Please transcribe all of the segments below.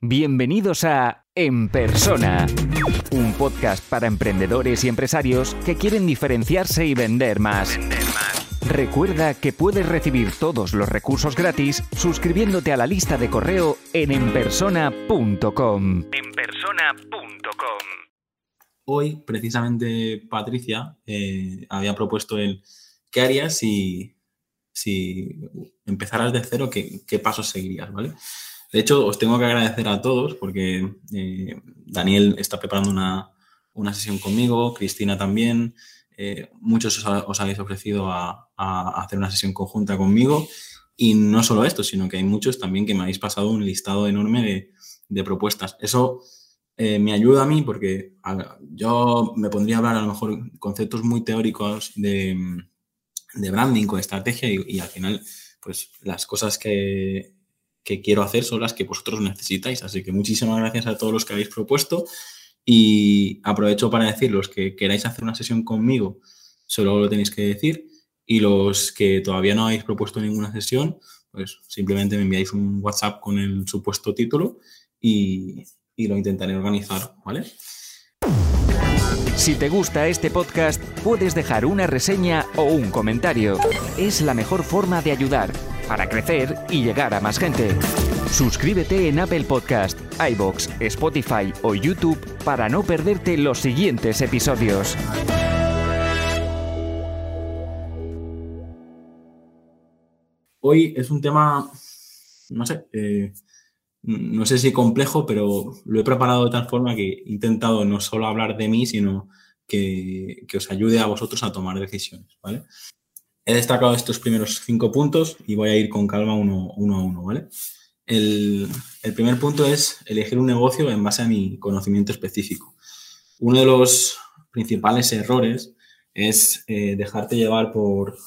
Bienvenidos a En Persona, un podcast para emprendedores y empresarios que quieren diferenciarse y vender más. Recuerda que puedes recibir todos los recursos gratis suscribiéndote a la lista de correo en enpersona.com. enpersona.com. Hoy, precisamente, Patricia eh, había propuesto el ¿qué harías si, si empezaras de cero? ¿qué, ¿Qué pasos seguirías? ¿Vale? De hecho, os tengo que agradecer a todos porque eh, Daniel está preparando una, una, sesión conmigo, Cristina también. Eh, muchos os, habéis ofrecido a, hacer una sesión conjunta conmigo. Y no solo esto, sino que hay muchos también que me habéis pasado un listado enorme de, propuestas. Eso eh, me ayuda a mí porque yo me pondría a hablar a lo mejor conceptos muy teóricos de, de branding o estrategia y, y al final, pues las cosas que, que quiero hacer son las que vosotros necesitáis. Así que muchísimas gracias a todos los que habéis propuesto y aprovecho para decir los que queráis hacer una sesión conmigo, solo lo tenéis que decir y los que todavía no habéis propuesto ninguna sesión, pues simplemente me enviáis un WhatsApp con el supuesto título y, y lo intentaré organizar, ¿vale? Si te gusta este podcast, puedes dejar una reseña o un comentario. Es la mejor forma de ayudar para crecer y llegar a más gente. Suscríbete en Apple Podcast, iBox, Spotify o YouTube para no perderte los siguientes episodios. Hoy es un tema, no sé, eh, no sé si complejo, pero lo he preparado de tal forma que he intentado no solo hablar de mí, sino que, que os ayude a vosotros a tomar decisiones, ¿vale? He destacado estos primeros cinco puntos y voy a ir con calma uno, a uno, ¿vale? El, primer punto es elegir un negocio en base a mi conocimiento específico. Uno de los principales errores es eh, dejarte llevar por,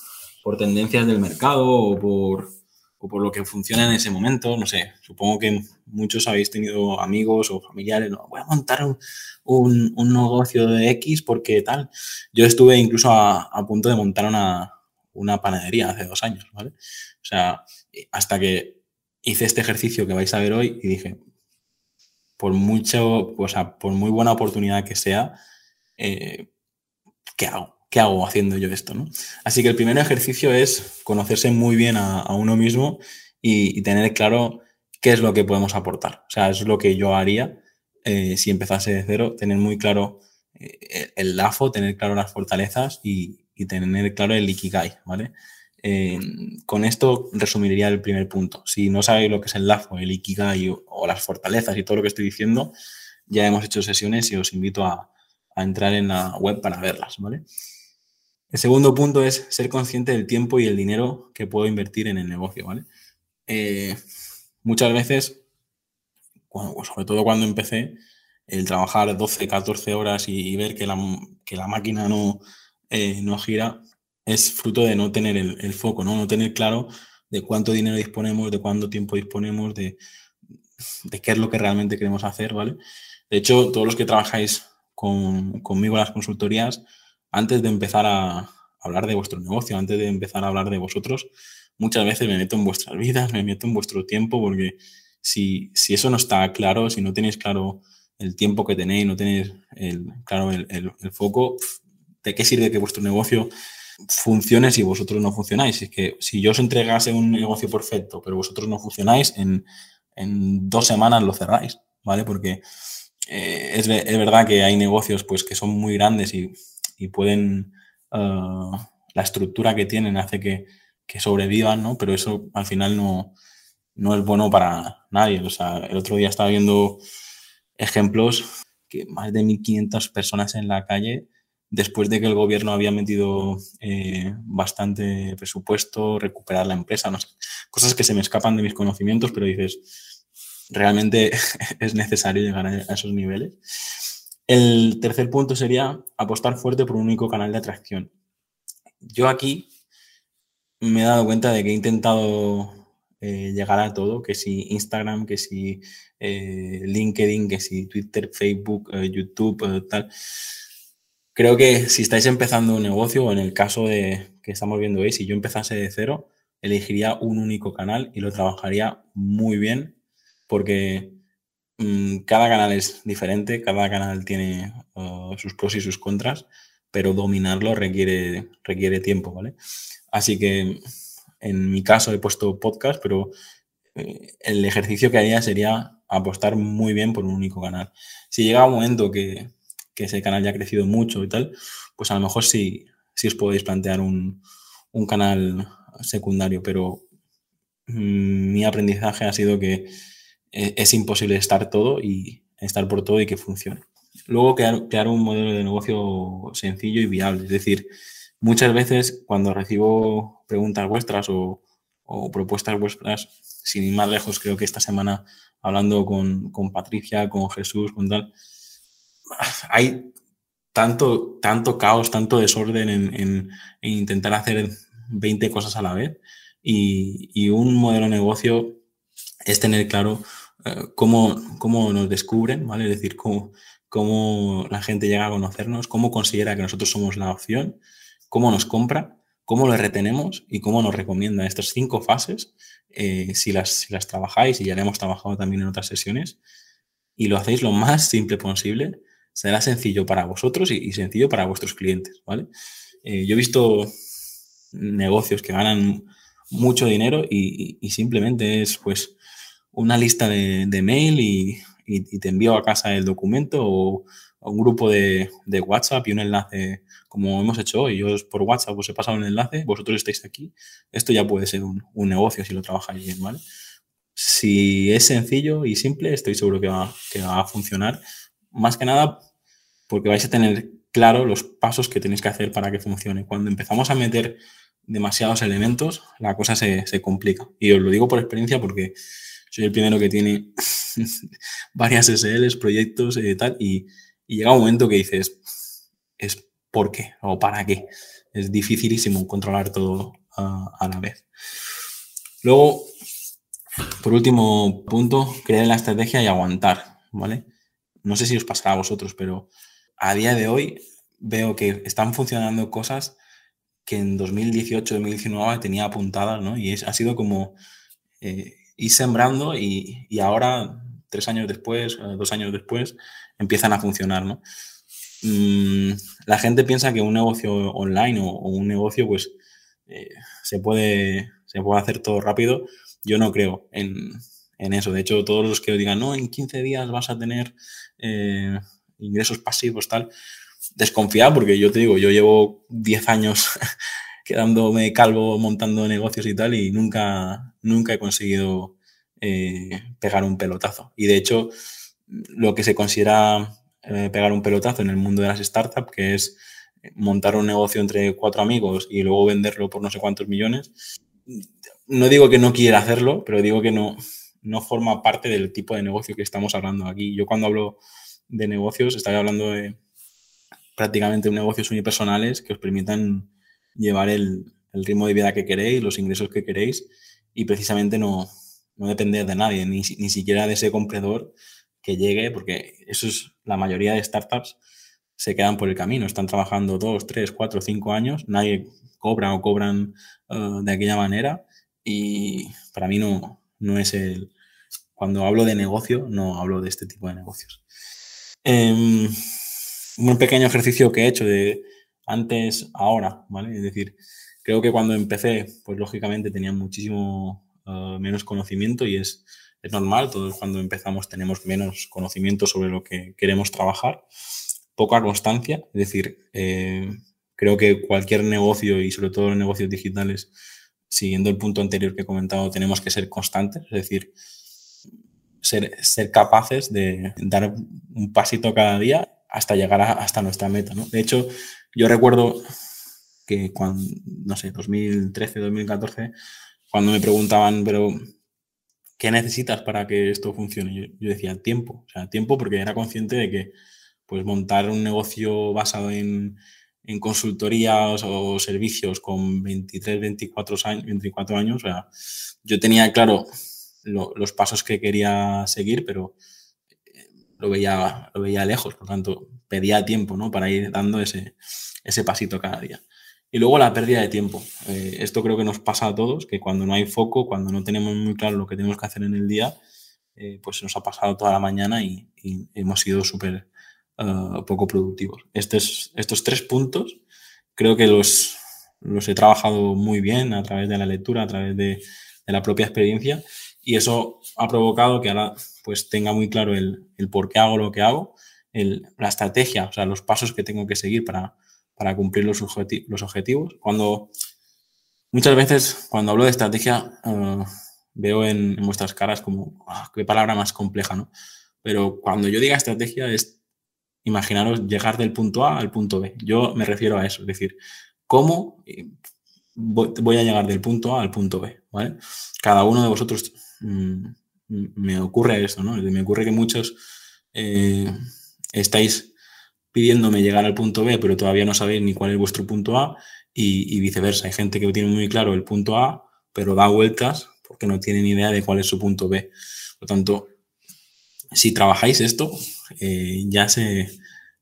tendencias del mercado o por, por lo que funciona en ese momento. No sé, supongo que muchos habéis tenido amigos o familiares, no, voy a montar un, negocio de X porque tal. Yo estuve incluso a punto de montar una, una panadería hace dos años, ¿vale? O sea, hasta que hice este ejercicio que vais a ver hoy y dije, por mucho, o sea, por muy buena oportunidad que sea, eh, ¿qué hago? ¿Qué hago haciendo yo esto? ¿no? Así que el primer ejercicio es conocerse muy bien a, uno mismo y, tener claro qué es lo que podemos aportar. O sea, es lo que yo haría eh, si empezase de cero, tener muy claro eh, el, el LAFO, tener claro las fortalezas y, y tener claro el Ikigai, ¿vale? Eh, con esto resumiría el primer punto. Si no sabéis lo que es el LAFO, el Ikigai o, las fortalezas y todo lo que estoy diciendo, ya hemos hecho sesiones y os invito a, entrar en la web para verlas, ¿vale? El segundo punto es ser consciente del tiempo y el dinero que puedo invertir en el negocio, ¿vale? Eh, muchas veces, sobre todo cuando empecé, el trabajar 12, 14 horas y, ver que la, que la máquina no, eh, no gira es fruto de no tener el, foco, ¿no? no tener claro de cuánto dinero disponemos, de cuánto tiempo disponemos, de, de, qué es lo que realmente queremos hacer, ¿vale? De hecho, todos los que trabajáis con, conmigo en las consultorías, antes de empezar a hablar de vuestro negocio, antes de empezar a hablar de vosotros, muchas veces me meto en vuestras vidas, me meto en vuestro tiempo, porque si, si eso no está claro, si no tenéis claro el tiempo que tenéis, no tenéis el, claro el, el foco, ¿de qué sirve que vuestro negocio funcione si vosotros no funcionáis? Es que si yo os entregase un negocio perfecto, pero vosotros no funcionáis, en, dos semanas lo cerráis, ¿vale? Porque eh, es, verdad que hay negocios pues, que son muy grandes y, pueden, uh, la estructura que tienen hace que, sobrevivan, ¿no? Pero eso al final no, no es bueno para nadie. O sea, el otro día estaba viendo ejemplos que más de 1.500 personas en la calle después de que el gobierno había metido eh, bastante presupuesto, recuperar la empresa, no sé, cosas que se me escapan de mis conocimientos, pero dices, realmente es necesario llegar a esos niveles. El tercer punto sería apostar fuerte por un único canal de atracción. Yo aquí me he dado cuenta de que he intentado eh, llegar a todo, que si Instagram, que si eh, LinkedIn, que si Twitter, Facebook, YouTube, tal Creo que si estáis empezando un negocio, o en el caso de que estamos viendo hoy, si yo empezase de cero, elegiría un único canal y lo trabajaría muy bien, porque mm, cada canal es diferente, cada canal tiene uh, sus pros y sus contras, pero dominarlo requiere, requiere tiempo, ¿vale? Así que en mi caso he puesto podcast, pero eh, el ejercicio que haría sería apostar muy bien por un único canal. Si llega un momento que, que ese canal ya ha crecido mucho y tal, pues a lo mejor sí, sí os podéis plantear un, un canal secundario, pero mm, mi aprendizaje ha sido que eh, es imposible estar todo y estar por todo y que funcione. Luego, crear, un modelo de negocio sencillo y viable. Es decir, muchas veces cuando recibo preguntas vuestras o, propuestas vuestras, sin ir más lejos, creo que esta semana hablando con, Patricia, con Jesús, con tal, hay tanto, tanto caos, tanto desorden en, intentar hacer 20 cosas a la vez y, un modelo de negocio es tener claro eh, cómo, cómo, nos descubren, ¿vale? Es decir, cómo, cómo la gente llega a conocernos, cómo considera que nosotros somos la opción, cómo nos compra, cómo le retenemos y cómo nos recomienda. Estas cinco fases, eh, si, las, si las trabajáis, y ya le hemos trabajado también en otras sesiones, y lo hacéis lo más simple posible, será sencillo para vosotros y, sencillo para vuestros clientes, ¿vale? Eh, yo he visto negocios que ganan mucho dinero y, simplemente es, pues, una lista de, mail y, te envío a casa el documento o, un grupo de, WhatsApp y un enlace como hemos hecho hoy. Yo por WhatsApp os he pasado un enlace, vosotros estáis aquí. Esto ya puede ser un, negocio si lo trabajáis bien, ¿vale? Si es sencillo y simple, estoy seguro que va, que va a funcionar. Más que nada porque vais a tener claro los pasos que tenéis que hacer para que funcione. Cuando empezamos a meter demasiados elementos, la cosa se, se complica. Y os lo digo por experiencia porque soy el primero que tiene varias SLs, proyectos y tal, y, llega un momento que dices, es por qué o para qué. Es dificilísimo controlar todo a, la vez. Luego, por último punto, creer en la estrategia y aguantar, ¿vale? No sé si os pasará a vosotros, pero a día de hoy veo que están funcionando cosas que en 2018, 2019 tenía apuntadas, ¿no? Y es, ha sido como eh, y sembrando y, ahora, tres años después, eh, dos años después, empiezan a funcionar, ¿no? Mm, la gente piensa que un negocio online o, un negocio, pues, eh, se, puede, se puede hacer todo rápido. Yo no creo en, eso. De hecho, todos los que digan, no, en 15 días vas a tener eh, ingresos pasivos, tal, desconfiad porque yo te digo, yo llevo 10 años quedándome calvo montando negocios y tal y nunca, nunca he conseguido eh, pegar un pelotazo. Y de hecho, lo que se considera eh, pegar un pelotazo en el mundo de las startups, que es montar un negocio entre cuatro amigos y luego venderlo por no sé cuántos millones, no digo que no quiera hacerlo, pero digo que no, no forma parte del tipo de negocio que estamos hablando aquí. Yo cuando hablo de negocios, estoy hablando de prácticamente negocios unipersonales que os permitan llevar el, ritmo de vida que queréis, los ingresos que queréis y precisamente no, no depender de nadie, ni, ni, siquiera de ese comprador que llegue, porque eso es la mayoría de startups se quedan por el camino, están trabajando dos, tres, cuatro, cinco años, nadie cobra o cobran uh, de aquella manera y para mí no, no es el... Cuando hablo de negocio, no hablo de este tipo de negocios. Em, un pequeño ejercicio que he hecho de antes, ahora, ¿vale? Es decir, creo que cuando empecé, pues lógicamente tenía muchísimo uh, menos conocimiento y es, es normal, todos cuando empezamos tenemos menos conocimiento sobre lo que queremos trabajar, poca constancia, es decir, eh, creo que cualquier negocio y sobre todo los negocios digitales, siguiendo el punto anterior que he comentado, tenemos que ser constantes, es decir, ser, ser capaces de dar un pasito cada día hasta llegar hasta nuestra meta. ¿no? De hecho, yo recuerdo que cuando, no sé, 2013, 2014, cuando me preguntaban, pero, ¿qué necesitas para que esto funcione? Yo, decía, tiempo. O sea, tiempo porque era consciente de que, pues, montar un negocio basado en, en consultorías o servicios con 23, 24 años, 24 años, o sea, yo tenía claro los pasos que quería seguir, pero lo veía, lo veía lejos, por tanto, pedía tiempo ¿no? para ir dando ese, ese pasito cada día. Y luego la pérdida de tiempo. Eh, esto creo que nos pasa a todos, que cuando no hay foco, cuando no tenemos muy claro lo que tenemos que hacer en el día, eh, pues nos ha pasado toda la mañana y, hemos sido súper uh, poco productivos. Estos, estos tres puntos creo que los, los he trabajado muy bien a través de la lectura, a través de, la propia experiencia y eso ha provocado que ahora pues tenga muy claro el, el por qué hago lo que hago, el, la estrategia, o sea, los pasos que tengo que seguir para, para cumplir los, los objetivos. Cuando muchas veces cuando hablo de estrategia uh, veo en, vuestras caras como, ah, qué palabra más compleja, ¿no? Pero cuando yo diga estrategia es, imaginaros, llegar del punto A al punto B. Yo me refiero a eso, es decir, cómo voy a llegar del punto A al punto B, ¿vale? Cada uno de vosotros mm, me ocurre eso, ¿no? Me ocurre que muchos eh, estáis pidiéndome llegar al punto B, pero todavía no sabéis ni cuál es vuestro punto A y, viceversa. Hay gente que tiene muy claro el punto A, pero da vueltas porque no tienen idea de cuál es su punto B. Por lo tanto, si trabajáis esto, eh, ya se,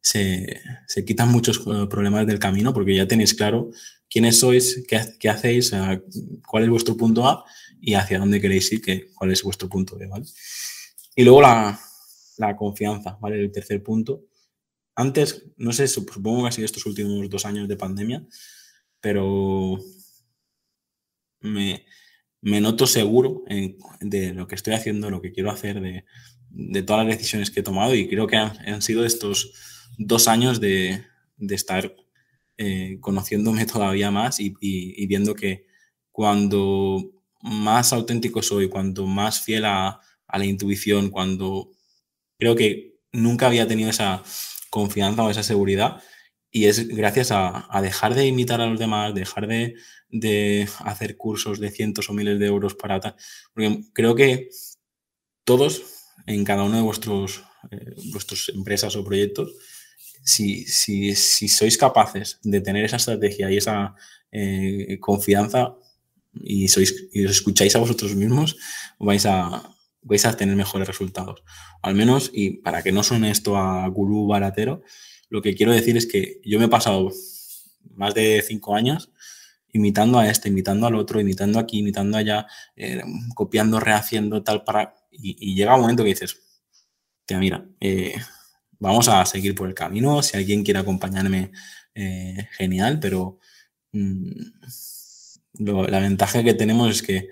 se, quitan muchos eh, problemas del camino porque ya tenéis claro quiénes sois, qué, hacéis, cuál es vuestro punto A y hacia dónde queréis ir, que, cuál es vuestro punto B, ¿vale? Y luego la, la confianza, ¿vale? El tercer punto. Antes, no sé, supongo que ha sido estos últimos dos años de pandemia, pero me, me noto seguro de lo que estoy haciendo, lo que quiero hacer, de, todas las decisiones que he tomado y creo que han, sido estos dos años de, estar eh, conociéndome todavía más y, viendo que cuando más auténtico soy, cuando más fiel a, la intuición, cuando creo que nunca había tenido esa confianza o esa seguridad y es gracias a, a dejar de imitar a los demás, dejar de, de hacer cursos de cientos o miles de euros para tal. Creo que todos, en cada uno de vuestros, eh, vuestras empresas o proyectos, si, si, si, sois capaces de tener esa estrategia y esa eh, confianza y, sois, y os escucháis a vosotros mismos, vais a, vais a tener mejores resultados. Al menos, y para que no suene esto a gurú baratero, lo que quiero decir es que yo me he pasado más de cinco años imitando a este, imitando al otro, imitando aquí, imitando allá, eh, copiando, rehaciendo, tal, para... Y, llega un momento que dices, tía, mira, eh, vamos a seguir por el camino, si alguien quiere acompañarme, eh, genial, pero mm, la ventaja que tenemos es que,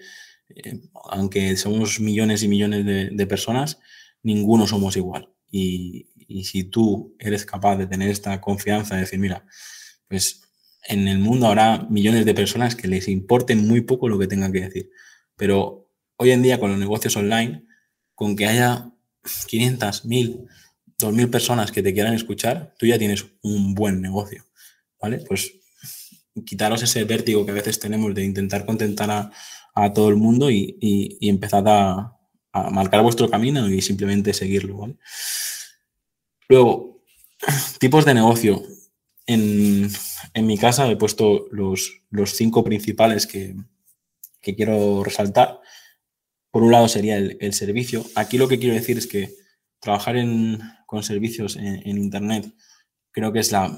aunque somos millones y millones de, personas, ninguno somos igual. Y, y si tú eres capaz de tener esta confianza, de decir, mira, pues en el mundo habrá millones de personas que les importe muy poco lo que tengan que decir. Pero hoy en día con los negocios online, con que haya 500, 1000, 2000 personas que te quieran escuchar, tú ya tienes un buen negocio. ¿Vale? Pues quitaros ese vértigo que a veces tenemos de intentar contentar a, todo el mundo y, y, empezad a, marcar vuestro camino y simplemente seguirlo. Luego, tipos de negocio. En, mi casa he puesto los, cinco principales que, quiero resaltar. Por un lado sería el, servicio. Aquí lo que quiero decir es que trabajar con servicios en, Internet creo que es la,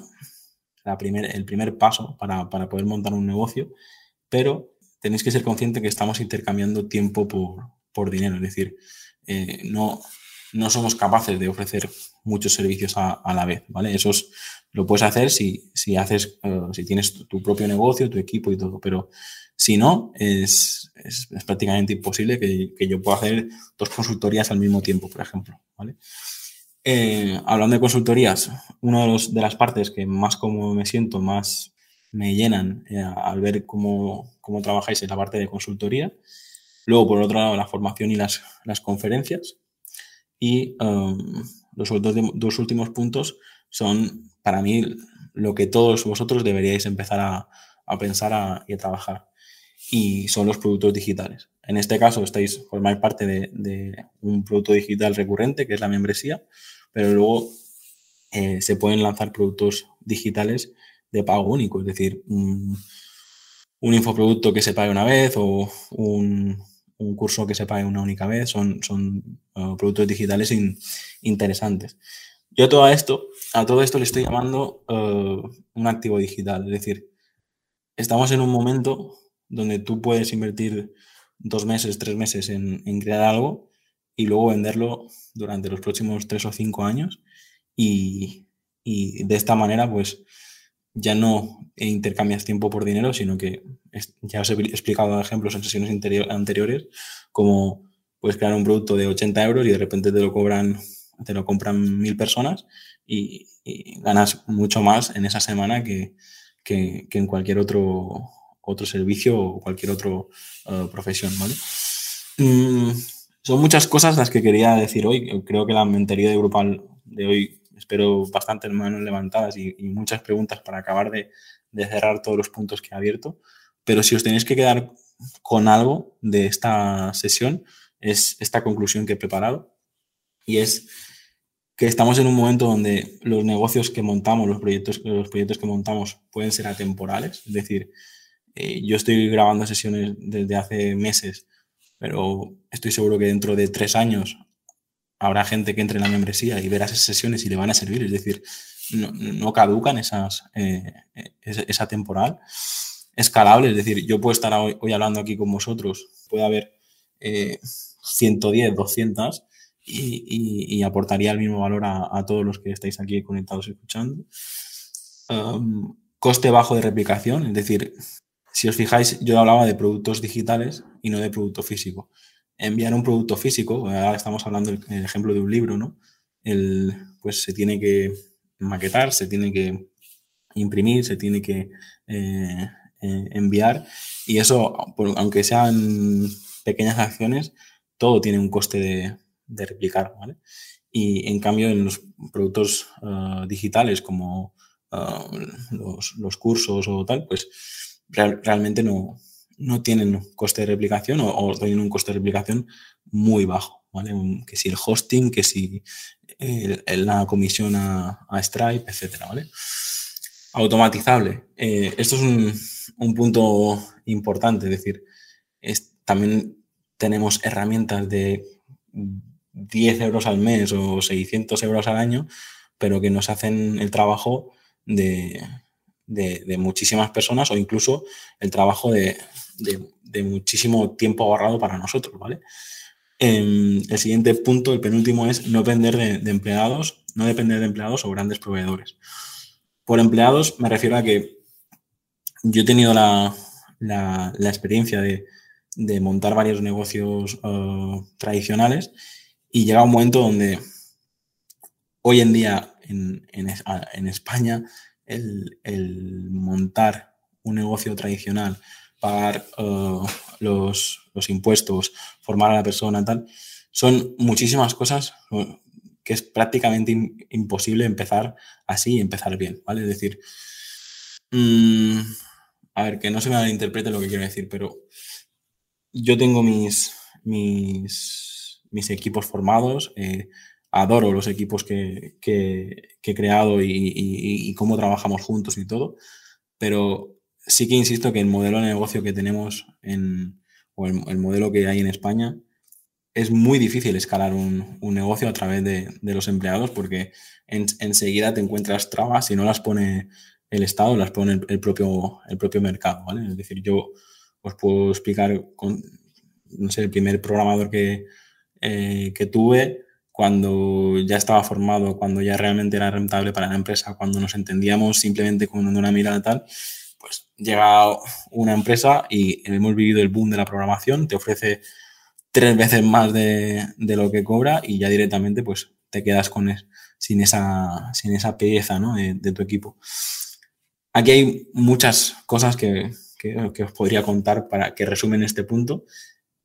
el primer paso para, poder montar un negocio, pero tenéis que ser consciente que estamos intercambiando tiempo por, dinero. Es decir, eh, no, no somos capaces de ofrecer muchos servicios a, la vez, ¿vale? Eso lo puedes hacer si, si haces, eh, si tienes tu propio negocio, tu equipo y todo, pero si no, es, es, prácticamente imposible que, que, yo pueda hacer dos consultorías al mismo tiempo, por ejemplo, ¿vale? Eh, hablando de consultorías, una de, de, las partes que más como me siento, más me llenan eh, al ver cómo, cómo trabajáis en la parte de consultoría. Luego, por otro lado, la formación y las, las conferencias. Y um, los dos, últimos puntos son, para mí, lo que todos vosotros deberíais empezar a, pensar y a trabajar. Y son los productos digitales. En este caso, estáis, formáis parte de, un producto digital recurrente, que es la membresía, pero luego eh, se pueden lanzar productos digitales de pago único, es decir, un, un infoproducto que se pague una vez o un, un curso que se pague una única vez, son, son uh, productos digitales interesantes. Yo a todo esto, a todo esto le estoy llamando uh, un activo digital, es decir, estamos en un momento donde tú puedes invertir dos meses, tres meses en, crear algo y luego venderlo durante los próximos tres o cinco años. Y, de esta manera pues ya no intercambias tiempo por dinero, sino que ya os he explicado ejemplos en sesiones anteriores, como puedes crear un producto de 80 euros y de repente te lo cobran, te lo compran mil personas y, ganas mucho más en esa semana que, en cualquier otro, otro servicio o cualquier otra uh, profesión, ¿vale? Mm, son muchas cosas las que quería decir hoy. Creo que la mentalidad de grupal de hoy, espero bastantes manos levantadas y, muchas preguntas para acabar de, de, cerrar todos los puntos que he abierto. Pero si os tenéis que quedar con algo de esta sesión, es esta conclusión que he preparado. Y es que estamos en un momento donde los negocios que montamos, los proyectos, los proyectos que montamos pueden ser atemporales. Es decir, eh, yo estoy grabando sesiones desde hace meses pero estoy seguro que dentro de tres años habrá gente que entre en la membresía y verá esas sesiones y le van a servir, es decir, no, caducan esas, eh, esa temporal. Escalable, es decir, yo puedo estar hoy, hablando aquí con vosotros, puede haber 110, 200 y, aportaría el mismo valor a, todos los que estáis aquí conectados escuchando. Coste bajo de replicación, es decir, si os fijáis, yo hablaba de productos digitales y no de producto físico. Enviar un producto físico, ahora estamos hablando del ejemplo de un libro, ¿no? El, pues se tiene que maquetar, se tiene que imprimir, se tiene que eh, eh, enviar y eso, aunque sean pequeñas acciones, todo tiene un coste de, replicar, ¿vale? Y en cambio en los productos ah, digitales como los, los, cursos o tal, pues realmente no, no tienen coste de replicación o, tienen un coste de replicación muy bajo, ¿vale? que si el hosting, que si la comisión a, Stripe, etcétera, ¿vale? Automatizable. Eh, esto es un, un, punto importante, es decir, también tenemos herramientas de 10 euros al mes o 600 euros al año, pero que nos hacen el trabajo de, de, muchísimas personas o incluso el trabajo de, muchísimo tiempo ahorrado para nosotros, ¿vale? Em, el siguiente punto, el penúltimo, es no depender de, empleados, no depender de empleados o grandes proveedores. Por empleados me refiero a que yo he tenido la, experiencia de, montar varios negocios uh, tradicionales y llega un momento donde hoy en día en España el, montar un negocio tradicional, pagar uh, los, impuestos, formar a la persona, tal, son muchísimas cosas uh, que es prácticamente imposible empezar así y empezar bien, ¿vale? Es decir, mm, a ver, que no se me malinterprete lo que quiero decir, pero yo tengo mis, mis, mis equipos formados, eh, adoro los equipos que, he creado y, cómo trabajamos juntos y todo, pero sí que insisto que el modelo de negocio que tenemos en, o el, modelo que hay en España es muy difícil escalar un, negocio a través de, los empleados porque enseguida te encuentras trabas si no las pone el Estado, las pone el, propio, el propio mercado, ¿vale? Es decir, yo os puedo explicar con, no sé, el primer programador que, eh, que tuve, cuando ya estaba formado, cuando ya realmente era rentable para la empresa, cuando nos entendíamos simplemente con una mirada tal, pues llega una empresa y hemos vivido el boom de la programación, te ofrece tres veces más de, lo que cobra y ya directamente pues te quedas con sin, esa, sin esa pieza de, tu equipo. Aquí hay muchas cosas que, que, os podría contar para que resumen este punto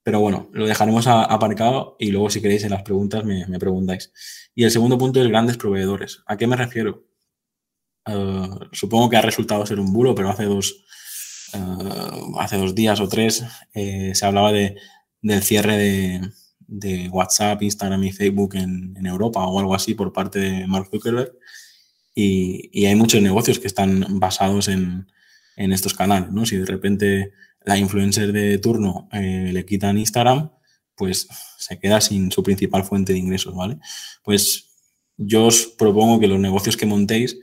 pero bueno, lo dejaremos aparcado y luego si queréis en las preguntas me, preguntáis. Y el segundo punto es grandes proveedores. ¿A qué me refiero? Eh, supongo que ha resultado ser un bulo, pero hace dos, eh, hace dos días o tres eh, se hablaba de, del cierre de, WhatsApp, Instagram y Facebook en, Europa o algo así por parte de Mark Zuckerberg. Y, y hay muchos negocios que están basados en, en estos canales, ¿no? Si de repente la influencer de turno eh, le quitan Instagram, pues se queda sin su principal fuente de ingresos, ¿vale? Pues yo os propongo que los negocios que montéis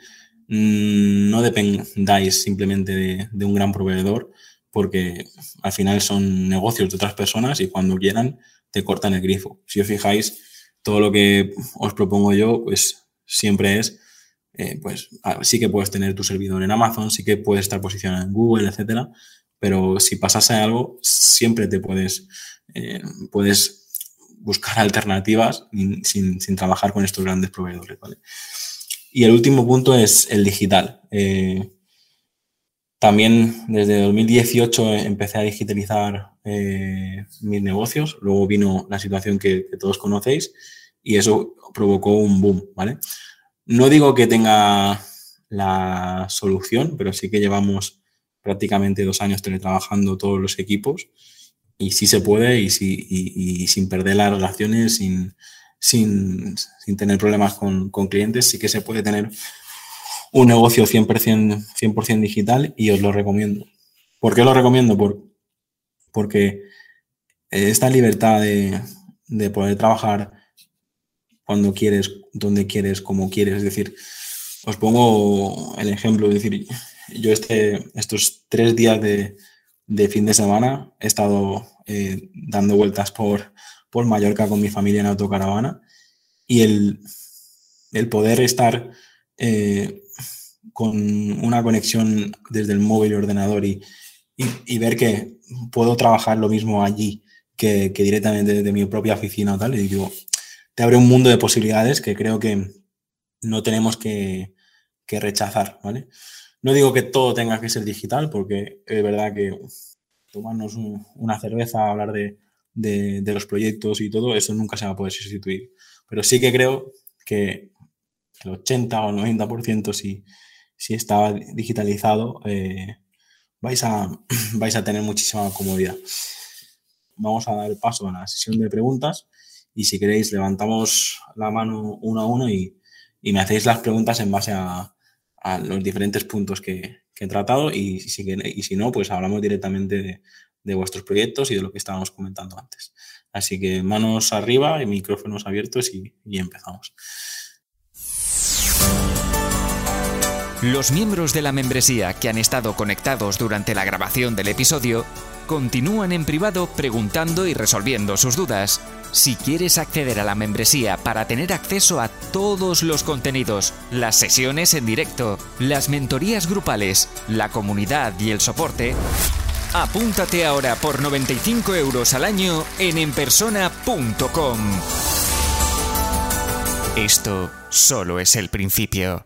mm, no dependáis simplemente de, un gran proveedor, porque al final son negocios de otras personas y cuando quieran te cortan el grifo. Si os fijáis, todo lo que os propongo yo, pues siempre es, eh, pues sí que puedes tener tu servidor en Amazon, sí que puedes estar posicionado en Google, etcétera, pero si pasase algo, siempre te puedes, eh, puedes buscar alternativas sin, sin, trabajar con estos grandes proveedores. Y el último punto es el digital. Eh, también desde 2018 empecé a digitalizar eh, mis negocios, luego vino la situación que, todos conocéis y eso provocó un boom, ¿vale? No digo que tenga la solución, pero sí que llevamos prácticamente dos años teletrabajando todos los equipos y sí se puede y, y, sin perder las relaciones, sin, sin, tener problemas con, con clientes, sí que se puede tener un negocio 100%, 100 digital y os lo recomiendo. ¿Por qué lo recomiendo? Por, porque esta libertad de, poder trabajar cuando quieres, donde quieres, como quieres. Es decir, os pongo el ejemplo, es decir, yo este, estos tres días de, fin de semana he estado eh, dando vueltas por, por Mallorca con mi familia en autocaravana y el, el poder estar eh, con una conexión desde el móvil y ordenador y, y, ver que puedo trabajar lo mismo allí que, que, directamente desde mi propia oficina o tal, y digo, te abre un mundo de posibilidades que creo que no tenemos que, que rechazar, ¿vale? No digo que todo tenga que ser digital, porque es verdad que tomarnos una cerveza, hablar de, los proyectos y todo, eso nunca se va a poder sustituir. Pero sí que creo que el 80 o el 90% si, si está digitalizado, eh, vais, a, vais a tener muchísima comodidad. Vamos a dar paso a la sesión de preguntas y si queréis levantamos la mano uno a uno y, me hacéis las preguntas en base a, los diferentes puntos que, he tratado y si, y si no, pues hablamos directamente de, vuestros proyectos y de lo que estábamos comentando antes. Así que manos arriba y micrófonos abiertos y, y empezamos. Los miembros de la membresía que han estado conectados durante la grabación del episodio continúan en privado preguntando y resolviendo sus dudas. Si quieres acceder a la membresía para tener acceso a todos los contenidos, las sesiones en directo, las mentorías grupales, la comunidad y el soporte, apúntate ahora por 95 euros al año en enpersona.com. Esto solo es el principio.